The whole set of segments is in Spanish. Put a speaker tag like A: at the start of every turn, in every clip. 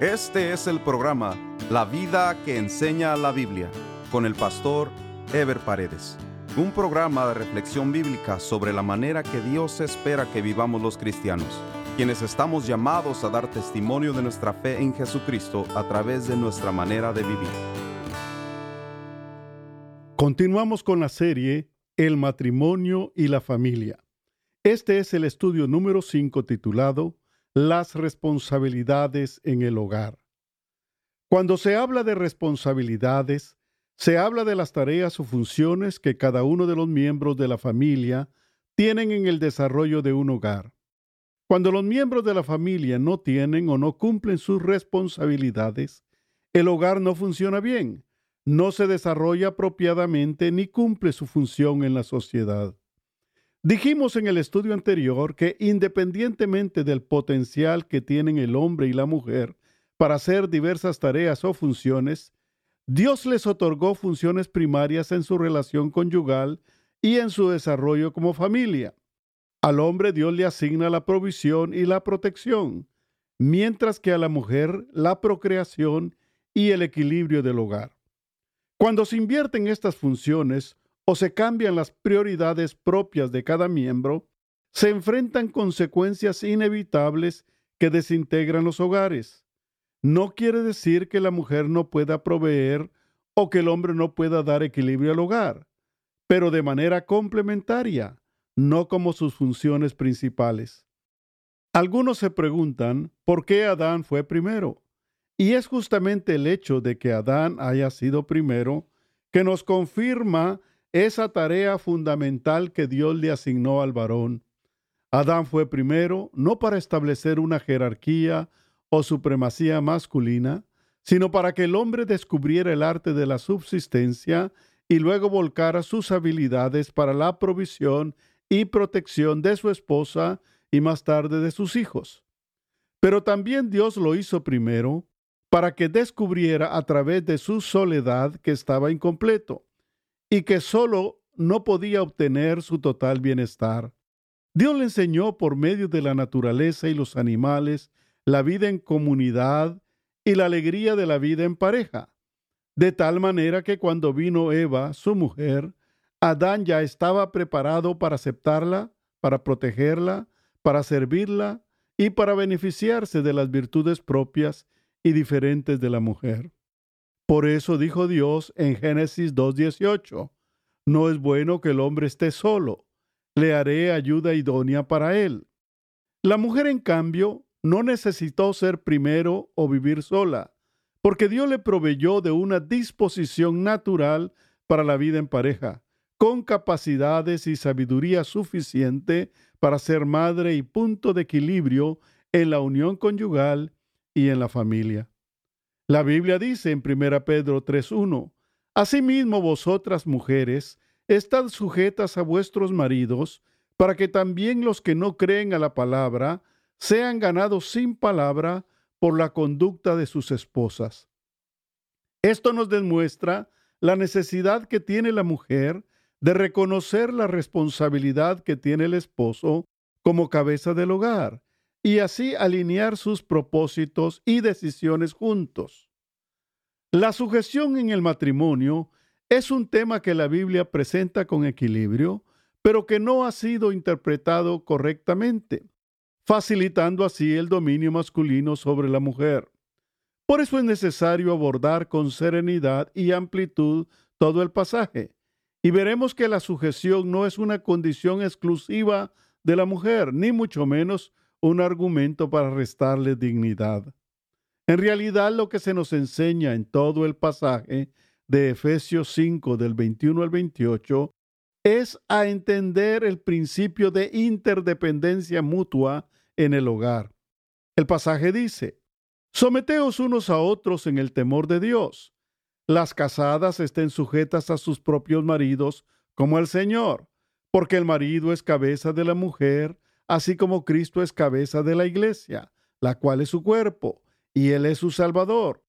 A: Este es el programa La vida que enseña la Biblia con el pastor Ever Paredes. Un programa de reflexión bíblica sobre la manera que Dios espera que vivamos los cristianos, quienes estamos llamados a dar testimonio de nuestra fe en Jesucristo a través de nuestra manera de vivir.
B: Continuamos con la serie El matrimonio y la familia. Este es el estudio número 5 titulado las responsabilidades en el hogar. Cuando se habla de responsabilidades, se habla de las tareas o funciones que cada uno de los miembros de la familia tienen en el desarrollo de un hogar. Cuando los miembros de la familia no tienen o no cumplen sus responsabilidades, el hogar no funciona bien, no se desarrolla apropiadamente ni cumple su función en la sociedad. Dijimos en el estudio anterior que independientemente del potencial que tienen el hombre y la mujer para hacer diversas tareas o funciones, Dios les otorgó funciones primarias en su relación conyugal y en su desarrollo como familia. Al hombre Dios le asigna la provisión y la protección, mientras que a la mujer la procreación y el equilibrio del hogar. Cuando se invierten estas funciones, o se cambian las prioridades propias de cada miembro, se enfrentan consecuencias inevitables que desintegran los hogares. No quiere decir que la mujer no pueda proveer o que el hombre no pueda dar equilibrio al hogar, pero de manera complementaria, no como sus funciones principales. Algunos se preguntan por qué Adán fue primero. Y es justamente el hecho de que Adán haya sido primero que nos confirma esa tarea fundamental que Dios le asignó al varón. Adán fue primero no para establecer una jerarquía o supremacía masculina, sino para que el hombre descubriera el arte de la subsistencia y luego volcara sus habilidades para la provisión y protección de su esposa y más tarde de sus hijos. Pero también Dios lo hizo primero para que descubriera a través de su soledad que estaba incompleto y que solo no podía obtener su total bienestar. Dios le enseñó por medio de la naturaleza y los animales la vida en comunidad y la alegría de la vida en pareja, de tal manera que cuando vino Eva, su mujer, Adán ya estaba preparado para aceptarla, para protegerla, para servirla y para beneficiarse de las virtudes propias y diferentes de la mujer. Por eso dijo Dios en Génesis 2.18, no es bueno que el hombre esté solo, le haré ayuda idónea para él. La mujer, en cambio, no necesitó ser primero o vivir sola, porque Dios le proveyó de una disposición natural para la vida en pareja, con capacidades y sabiduría suficiente para ser madre y punto de equilibrio en la unión conyugal y en la familia. La Biblia dice en 1 Pedro 3.1, Asimismo vosotras mujeres, estad sujetas a vuestros maridos, para que también los que no creen a la palabra sean ganados sin palabra por la conducta de sus esposas. Esto nos demuestra la necesidad que tiene la mujer de reconocer la responsabilidad que tiene el esposo como cabeza del hogar y así alinear sus propósitos y decisiones juntos. La sujeción en el matrimonio es un tema que la Biblia presenta con equilibrio, pero que no ha sido interpretado correctamente, facilitando así el dominio masculino sobre la mujer. Por eso es necesario abordar con serenidad y amplitud todo el pasaje, y veremos que la sujeción no es una condición exclusiva de la mujer, ni mucho menos un argumento para restarle dignidad. En realidad lo que se nos enseña en todo el pasaje de Efesios 5 del 21 al 28 es a entender el principio de interdependencia mutua en el hogar. El pasaje dice, Someteos unos a otros en el temor de Dios. Las casadas estén sujetas a sus propios maridos como al Señor, porque el marido es cabeza de la mujer, así como Cristo es cabeza de la iglesia, la cual es su cuerpo, y Él es su Salvador.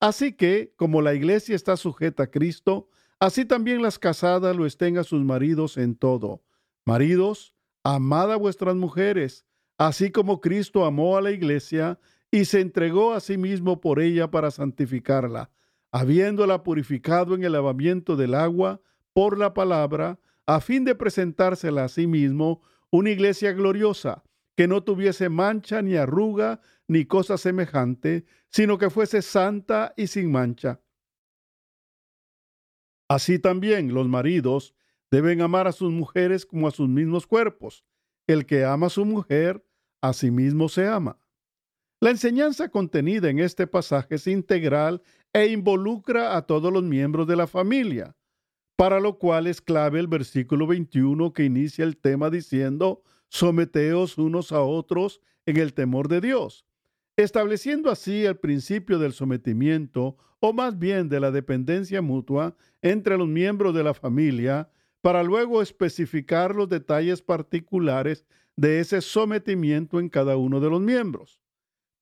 B: Así que, como la iglesia está sujeta a Cristo, así también las casadas lo estén a sus maridos en todo. Maridos, amad a vuestras mujeres, así como Cristo amó a la iglesia y se entregó a sí mismo por ella para santificarla, habiéndola purificado en el lavamiento del agua por la palabra, a fin de presentársela a sí mismo una iglesia gloriosa, que no tuviese mancha ni arruga ni cosa semejante, sino que fuese santa y sin mancha. Así también los maridos deben amar a sus mujeres como a sus mismos cuerpos. El que ama a su mujer, a sí mismo se ama. La enseñanza contenida en este pasaje es integral e involucra a todos los miembros de la familia, para lo cual es clave el versículo 21 que inicia el tema diciendo, someteos unos a otros en el temor de Dios, estableciendo así el principio del sometimiento o más bien de la dependencia mutua entre los miembros de la familia, para luego especificar los detalles particulares de ese sometimiento en cada uno de los miembros.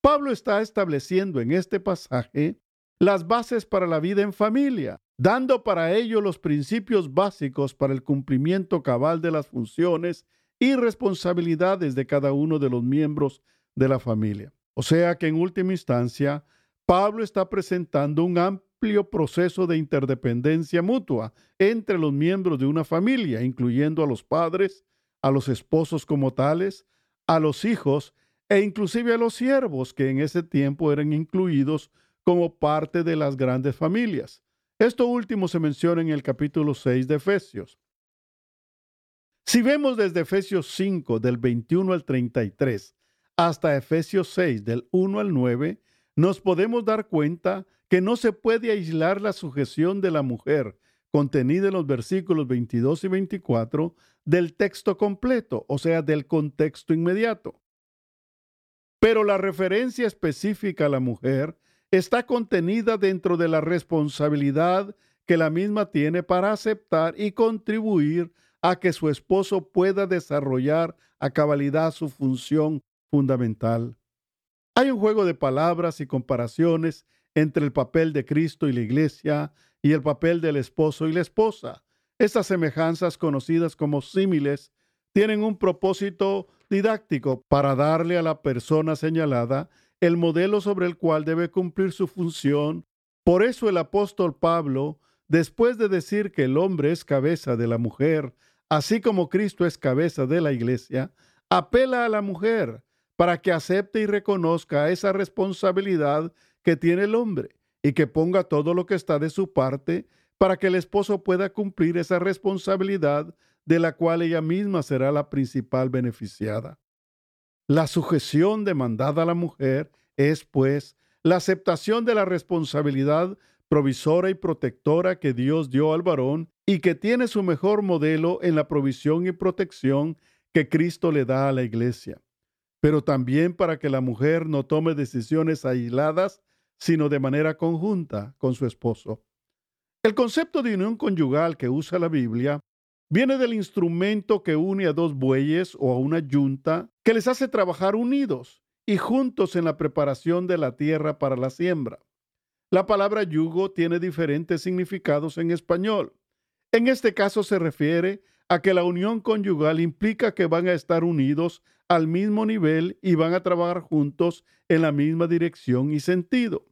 B: Pablo está estableciendo en este pasaje las bases para la vida en familia, dando para ello los principios básicos para el cumplimiento cabal de las funciones y responsabilidades de cada uno de los miembros de la familia. O sea que en última instancia, Pablo está presentando un amplio proceso de interdependencia mutua entre los miembros de una familia, incluyendo a los padres, a los esposos como tales, a los hijos e inclusive a los siervos que en ese tiempo eran incluidos como parte de las grandes familias. Esto último se menciona en el capítulo 6 de Efesios. Si vemos desde Efesios 5 del 21 al 33 hasta Efesios 6 del 1 al 9, nos podemos dar cuenta que no se puede aislar la sujeción de la mujer contenida en los versículos 22 y 24 del texto completo, o sea, del contexto inmediato. Pero la referencia específica a la mujer está contenida dentro de la responsabilidad que la misma tiene para aceptar y contribuir a que su esposo pueda desarrollar a cabalidad su función fundamental. Hay un juego de palabras y comparaciones entre el papel de Cristo y la Iglesia y el papel del esposo y la esposa. Estas semejanzas conocidas como símiles tienen un propósito didáctico para darle a la persona señalada el modelo sobre el cual debe cumplir su función. Por eso el apóstol Pablo, después de decir que el hombre es cabeza de la mujer, así como Cristo es cabeza de la iglesia, apela a la mujer para que acepte y reconozca esa responsabilidad que tiene el hombre y que ponga todo lo que está de su parte para que el esposo pueda cumplir esa responsabilidad de la cual ella misma será la principal beneficiada. La sujeción demandada a la mujer es, pues, la aceptación de la responsabilidad provisora y protectora que Dios dio al varón y que tiene su mejor modelo en la provisión y protección que Cristo le da a la iglesia, pero también para que la mujer no tome decisiones aisladas, sino de manera conjunta con su esposo. El concepto de unión conyugal que usa la Biblia viene del instrumento que une a dos bueyes o a una yunta que les hace trabajar unidos y juntos en la preparación de la tierra para la siembra. La palabra yugo tiene diferentes significados en español. En este caso se refiere a que la unión conyugal implica que van a estar unidos al mismo nivel y van a trabajar juntos en la misma dirección y sentido.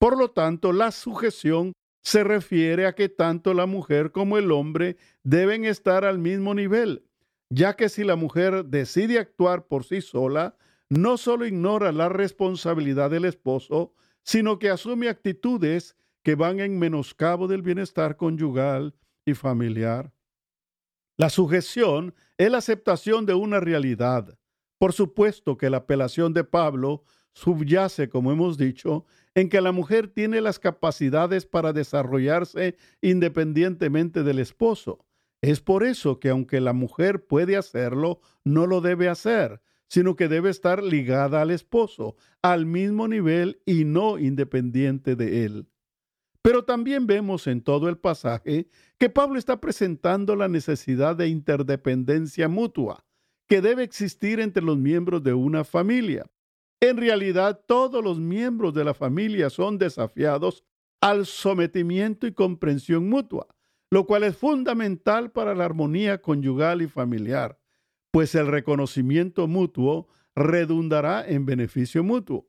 B: Por lo tanto, la sujeción se refiere a que tanto la mujer como el hombre deben estar al mismo nivel, ya que si la mujer decide actuar por sí sola, no solo ignora la responsabilidad del esposo, sino que asume actitudes que van en menoscabo del bienestar conyugal y familiar. La sujeción es la aceptación de una realidad. Por supuesto que la apelación de Pablo subyace, como hemos dicho, en que la mujer tiene las capacidades para desarrollarse independientemente del esposo. Es por eso que aunque la mujer puede hacerlo, no lo debe hacer, sino que debe estar ligada al esposo, al mismo nivel y no independiente de él. Pero también vemos en todo el pasaje que Pablo está presentando la necesidad de interdependencia mutua que debe existir entre los miembros de una familia. En realidad, todos los miembros de la familia son desafiados al sometimiento y comprensión mutua, lo cual es fundamental para la armonía conyugal y familiar, pues el reconocimiento mutuo redundará en beneficio mutuo.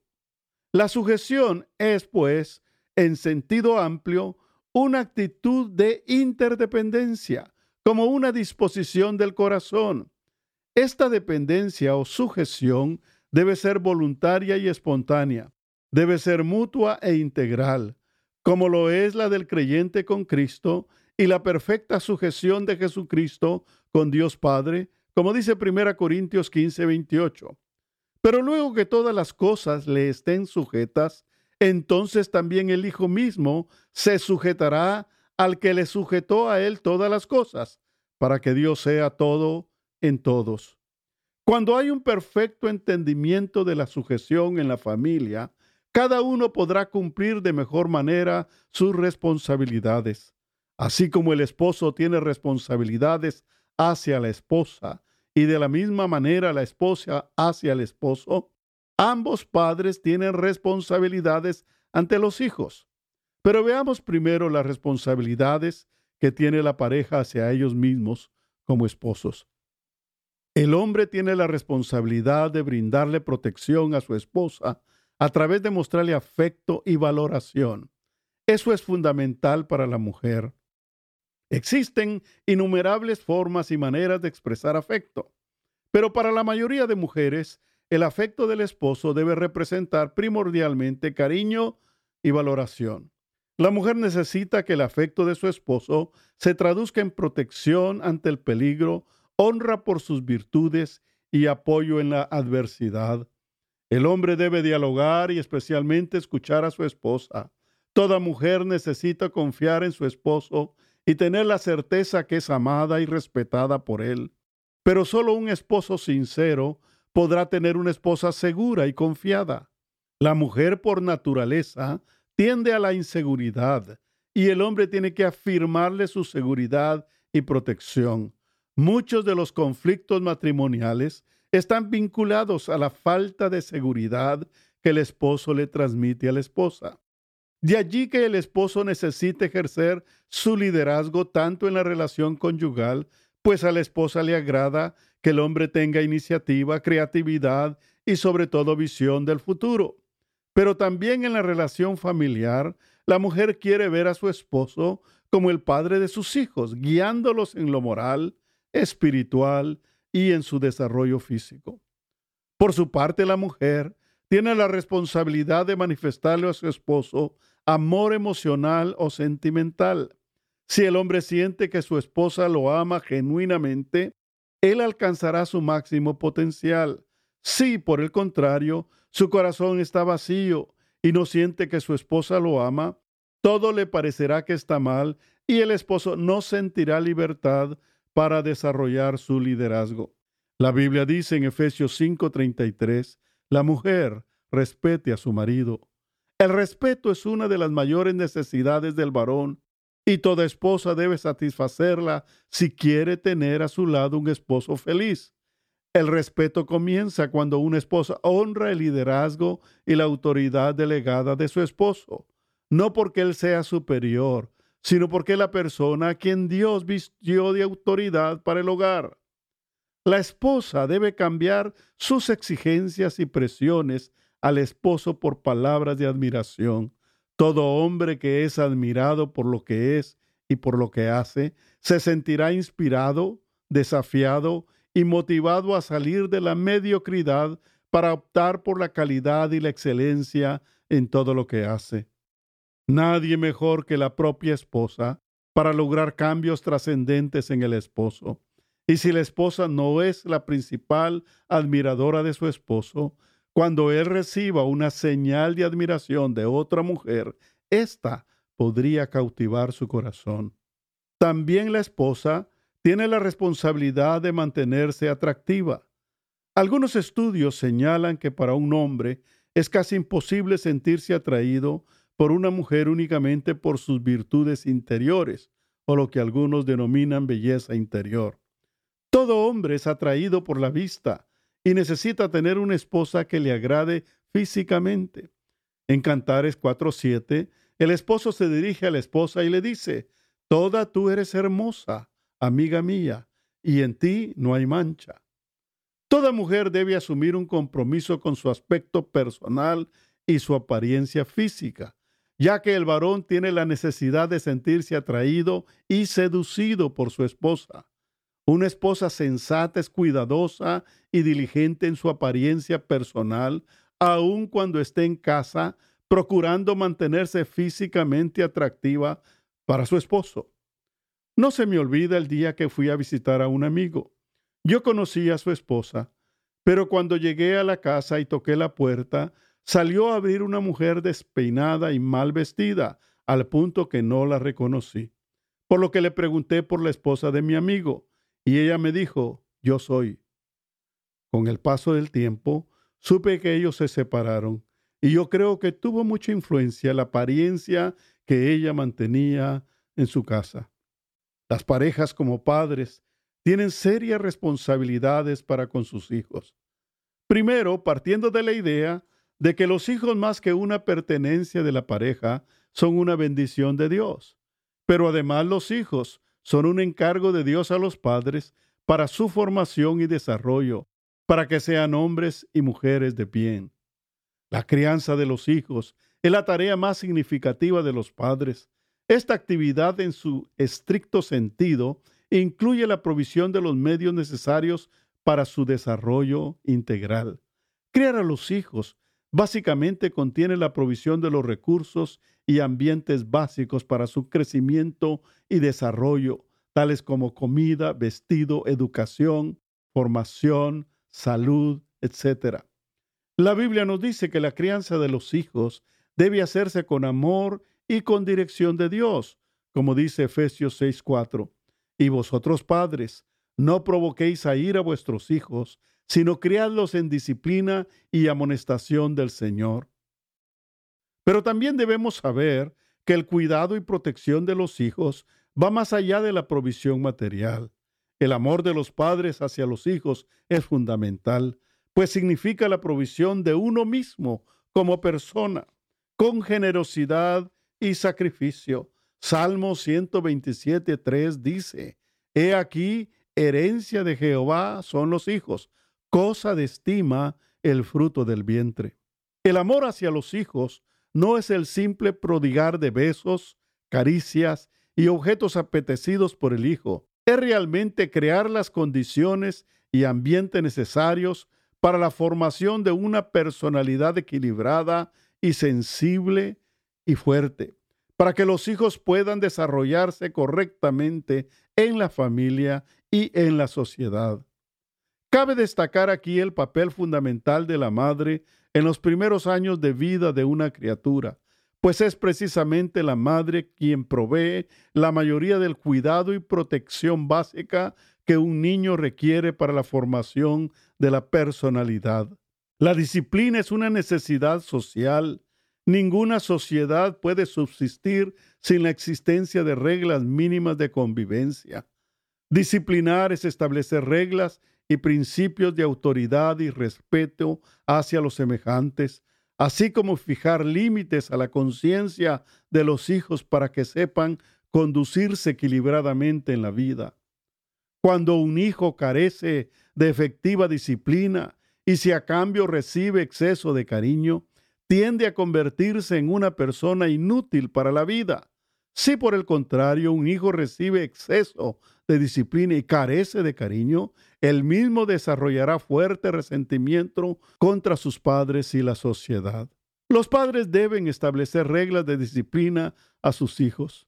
B: La sujeción es, pues, en sentido amplio, una actitud de interdependencia, como una disposición del corazón. Esta dependencia o sujeción debe ser voluntaria y espontánea, debe ser mutua e integral, como lo es la del creyente con Cristo y la perfecta sujeción de Jesucristo con Dios Padre, como dice 1 Corintios 15, 28. Pero luego que todas las cosas le estén sujetas, entonces también el Hijo mismo se sujetará al que le sujetó a él todas las cosas, para que Dios sea todo en todos. Cuando hay un perfecto entendimiento de la sujeción en la familia, cada uno podrá cumplir de mejor manera sus responsabilidades. Así como el esposo tiene responsabilidades hacia la esposa y de la misma manera la esposa hacia el esposo, ambos padres tienen responsabilidades ante los hijos. Pero veamos primero las responsabilidades que tiene la pareja hacia ellos mismos como esposos. El hombre tiene la responsabilidad de brindarle protección a su esposa a través de mostrarle afecto y valoración. Eso es fundamental para la mujer. Existen innumerables formas y maneras de expresar afecto, pero para la mayoría de mujeres, el afecto del esposo debe representar primordialmente cariño y valoración. La mujer necesita que el afecto de su esposo se traduzca en protección ante el peligro, honra por sus virtudes y apoyo en la adversidad. El hombre debe dialogar y especialmente escuchar a su esposa. Toda mujer necesita confiar en su esposo y tener la certeza que es amada y respetada por él. Pero solo un esposo sincero podrá tener una esposa segura y confiada. La mujer por naturaleza tiende a la inseguridad y el hombre tiene que afirmarle su seguridad y protección. Muchos de los conflictos matrimoniales están vinculados a la falta de seguridad que el esposo le transmite a la esposa. De allí que el esposo necesite ejercer su liderazgo tanto en la relación conyugal, pues a la esposa le agrada que el hombre tenga iniciativa, creatividad y sobre todo visión del futuro. Pero también en la relación familiar, la mujer quiere ver a su esposo como el padre de sus hijos, guiándolos en lo moral, espiritual y en su desarrollo físico. Por su parte, la mujer tiene la responsabilidad de manifestarle a su esposo amor emocional o sentimental. Si el hombre siente que su esposa lo ama genuinamente, él alcanzará su máximo potencial. Si, por el contrario, su corazón está vacío y no siente que su esposa lo ama, todo le parecerá que está mal y el esposo no sentirá libertad para desarrollar su liderazgo. La Biblia dice en Efesios 5:33, la mujer respete a su marido el respeto es una de las mayores necesidades del varón y toda esposa debe satisfacerla si quiere tener a su lado un esposo feliz. El respeto comienza cuando una esposa honra el liderazgo y la autoridad delegada de su esposo, no porque él sea superior, sino porque la persona a quien Dios vistió de autoridad para el hogar. La esposa debe cambiar sus exigencias y presiones al esposo por palabras de admiración. Todo hombre que es admirado por lo que es y por lo que hace, se sentirá inspirado, desafiado y motivado a salir de la mediocridad para optar por la calidad y la excelencia en todo lo que hace. Nadie mejor que la propia esposa para lograr cambios trascendentes en el esposo. Y si la esposa no es la principal admiradora de su esposo, cuando él reciba una señal de admiración de otra mujer, ésta podría cautivar su corazón. También la esposa tiene la responsabilidad de mantenerse atractiva. Algunos estudios señalan que para un hombre es casi imposible sentirse atraído por una mujer únicamente por sus virtudes interiores, o lo que algunos denominan belleza interior. Todo hombre es atraído por la vista, y necesita tener una esposa que le agrade físicamente. En Cantares 4.7, el esposo se dirige a la esposa y le dice, Toda tú eres hermosa, amiga mía, y en ti no hay mancha. Toda mujer debe asumir un compromiso con su aspecto personal y su apariencia física, ya que el varón tiene la necesidad de sentirse atraído y seducido por su esposa. Una esposa sensata es cuidadosa y diligente en su apariencia personal, aun cuando esté en casa, procurando mantenerse físicamente atractiva para su esposo. No se me olvida el día que fui a visitar a un amigo. Yo conocí a su esposa, pero cuando llegué a la casa y toqué la puerta, salió a abrir una mujer despeinada y mal vestida, al punto que no la reconocí. Por lo que le pregunté por la esposa de mi amigo, y ella me dijo, yo soy. Con el paso del tiempo, supe que ellos se separaron, y yo creo que tuvo mucha influencia la apariencia que ella mantenía en su casa. Las parejas como padres tienen serias responsabilidades para con sus hijos. Primero, partiendo de la idea de que los hijos más que una pertenencia de la pareja son una bendición de Dios. Pero además los hijos son un encargo de Dios a los padres para su formación y desarrollo, para que sean hombres y mujeres de bien. La crianza de los hijos es la tarea más significativa de los padres. Esta actividad en su estricto sentido incluye la provisión de los medios necesarios para su desarrollo integral. Criar a los hijos básicamente contiene la provisión de los recursos y ambientes básicos para su crecimiento y desarrollo, tales como comida, vestido, educación, formación, salud, etc. La Biblia nos dice que la crianza de los hijos debe hacerse con amor y con dirección de Dios, como dice Efesios 6:4. Y vosotros padres, no provoquéis a ir a vuestros hijos, sino criadlos en disciplina y amonestación del Señor. Pero también debemos saber que el cuidado y protección de los hijos va más allá de la provisión material. El amor de los padres hacia los hijos es fundamental, pues significa la provisión de uno mismo como persona, con generosidad y sacrificio. Salmo 127.3 dice, He aquí, herencia de Jehová son los hijos, cosa de estima el fruto del vientre. El amor hacia los hijos no es el simple prodigar de besos, caricias y objetos apetecidos por el hijo. Es realmente crear las condiciones y ambiente necesarios para la formación de una personalidad equilibrada y sensible y fuerte, para que los hijos puedan desarrollarse correctamente en la familia y en la sociedad. Cabe destacar aquí el papel fundamental de la madre en los primeros años de vida de una criatura, pues es precisamente la madre quien provee la mayoría del cuidado y protección básica que un niño requiere para la formación de la personalidad. La disciplina es una necesidad social. Ninguna sociedad puede subsistir sin la existencia de reglas mínimas de convivencia. Disciplinar es establecer reglas y principios de autoridad y respeto hacia los semejantes, así como fijar límites a la conciencia de los hijos para que sepan conducirse equilibradamente en la vida. Cuando un hijo carece de efectiva disciplina y si a cambio recibe exceso de cariño, tiende a convertirse en una persona inútil para la vida. Si por el contrario un hijo recibe exceso de disciplina y carece de cariño, el mismo desarrollará fuerte resentimiento contra sus padres y la sociedad. Los padres deben establecer reglas de disciplina a sus hijos.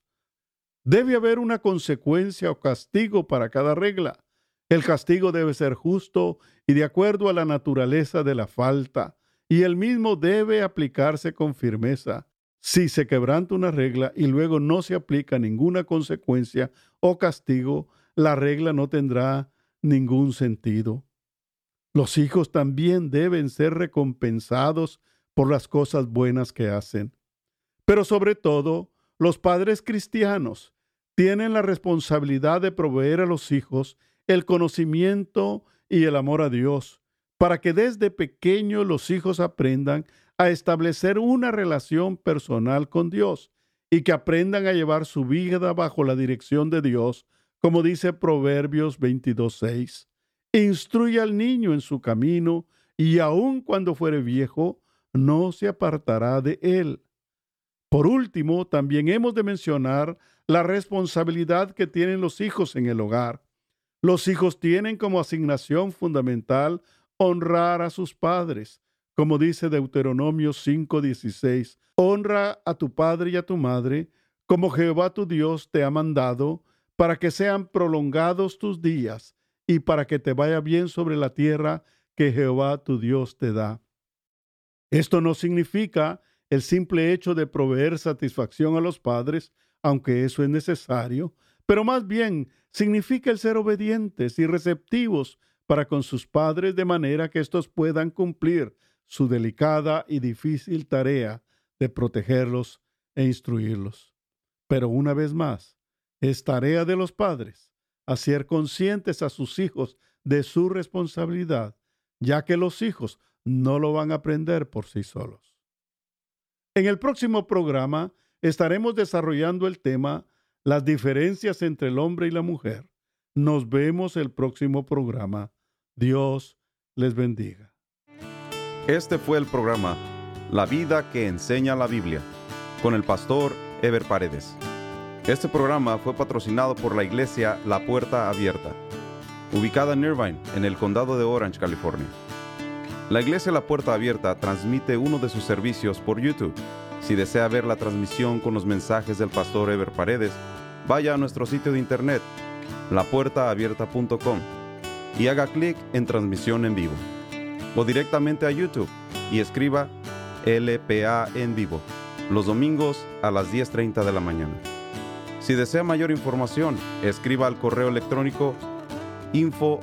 B: Debe haber una consecuencia o castigo para cada regla. El castigo debe ser justo y de acuerdo a la naturaleza de la falta, y el mismo debe aplicarse con firmeza. Si se quebranta una regla y luego no se aplica ninguna consecuencia o castigo, la regla no tendrá ningún sentido. Los hijos también deben ser recompensados por las cosas buenas que hacen. Pero sobre todo, los padres cristianos tienen la responsabilidad de proveer a los hijos el conocimiento y el amor a Dios, para que desde pequeños los hijos aprendan a establecer una relación personal con Dios y que aprendan a llevar su vida bajo la dirección de Dios como dice Proverbios 22.6. Instruye al niño en su camino, y aun cuando fuere viejo, no se apartará de él. Por último, también hemos de mencionar la responsabilidad que tienen los hijos en el hogar. Los hijos tienen como asignación fundamental honrar a sus padres, como dice Deuteronomio 5:16. Honra a tu padre y a tu madre, como Jehová tu Dios te ha mandado, para que sean prolongados tus días y para que te vaya bien sobre la tierra que Jehová tu Dios te da. Esto no significa el simple hecho de proveer satisfacción a los padres, aunque eso es necesario, pero más bien significa el ser obedientes y receptivos para con sus padres de manera que éstos puedan cumplir su delicada y difícil tarea de protegerlos e instruirlos. Pero una vez más, es tarea de los padres hacer conscientes a sus hijos de su responsabilidad, ya que los hijos no lo van a aprender por sí solos. En el próximo programa estaremos desarrollando el tema Las diferencias entre el hombre y la mujer. Nos vemos el próximo programa. Dios les bendiga.
A: Este fue el programa La vida que enseña la Biblia con el pastor Ever Paredes. Este programa fue patrocinado por la iglesia La Puerta Abierta, ubicada en Irvine, en el condado de Orange, California. La iglesia La Puerta Abierta transmite uno de sus servicios por YouTube. Si desea ver la transmisión con los mensajes del pastor Ever Paredes, vaya a nuestro sitio de internet, lapuertaabierta.com, y haga clic en transmisión en vivo. O directamente a YouTube y escriba LPA en vivo, los domingos a las 10.30 de la mañana. Si desea mayor información, escriba al correo electrónico info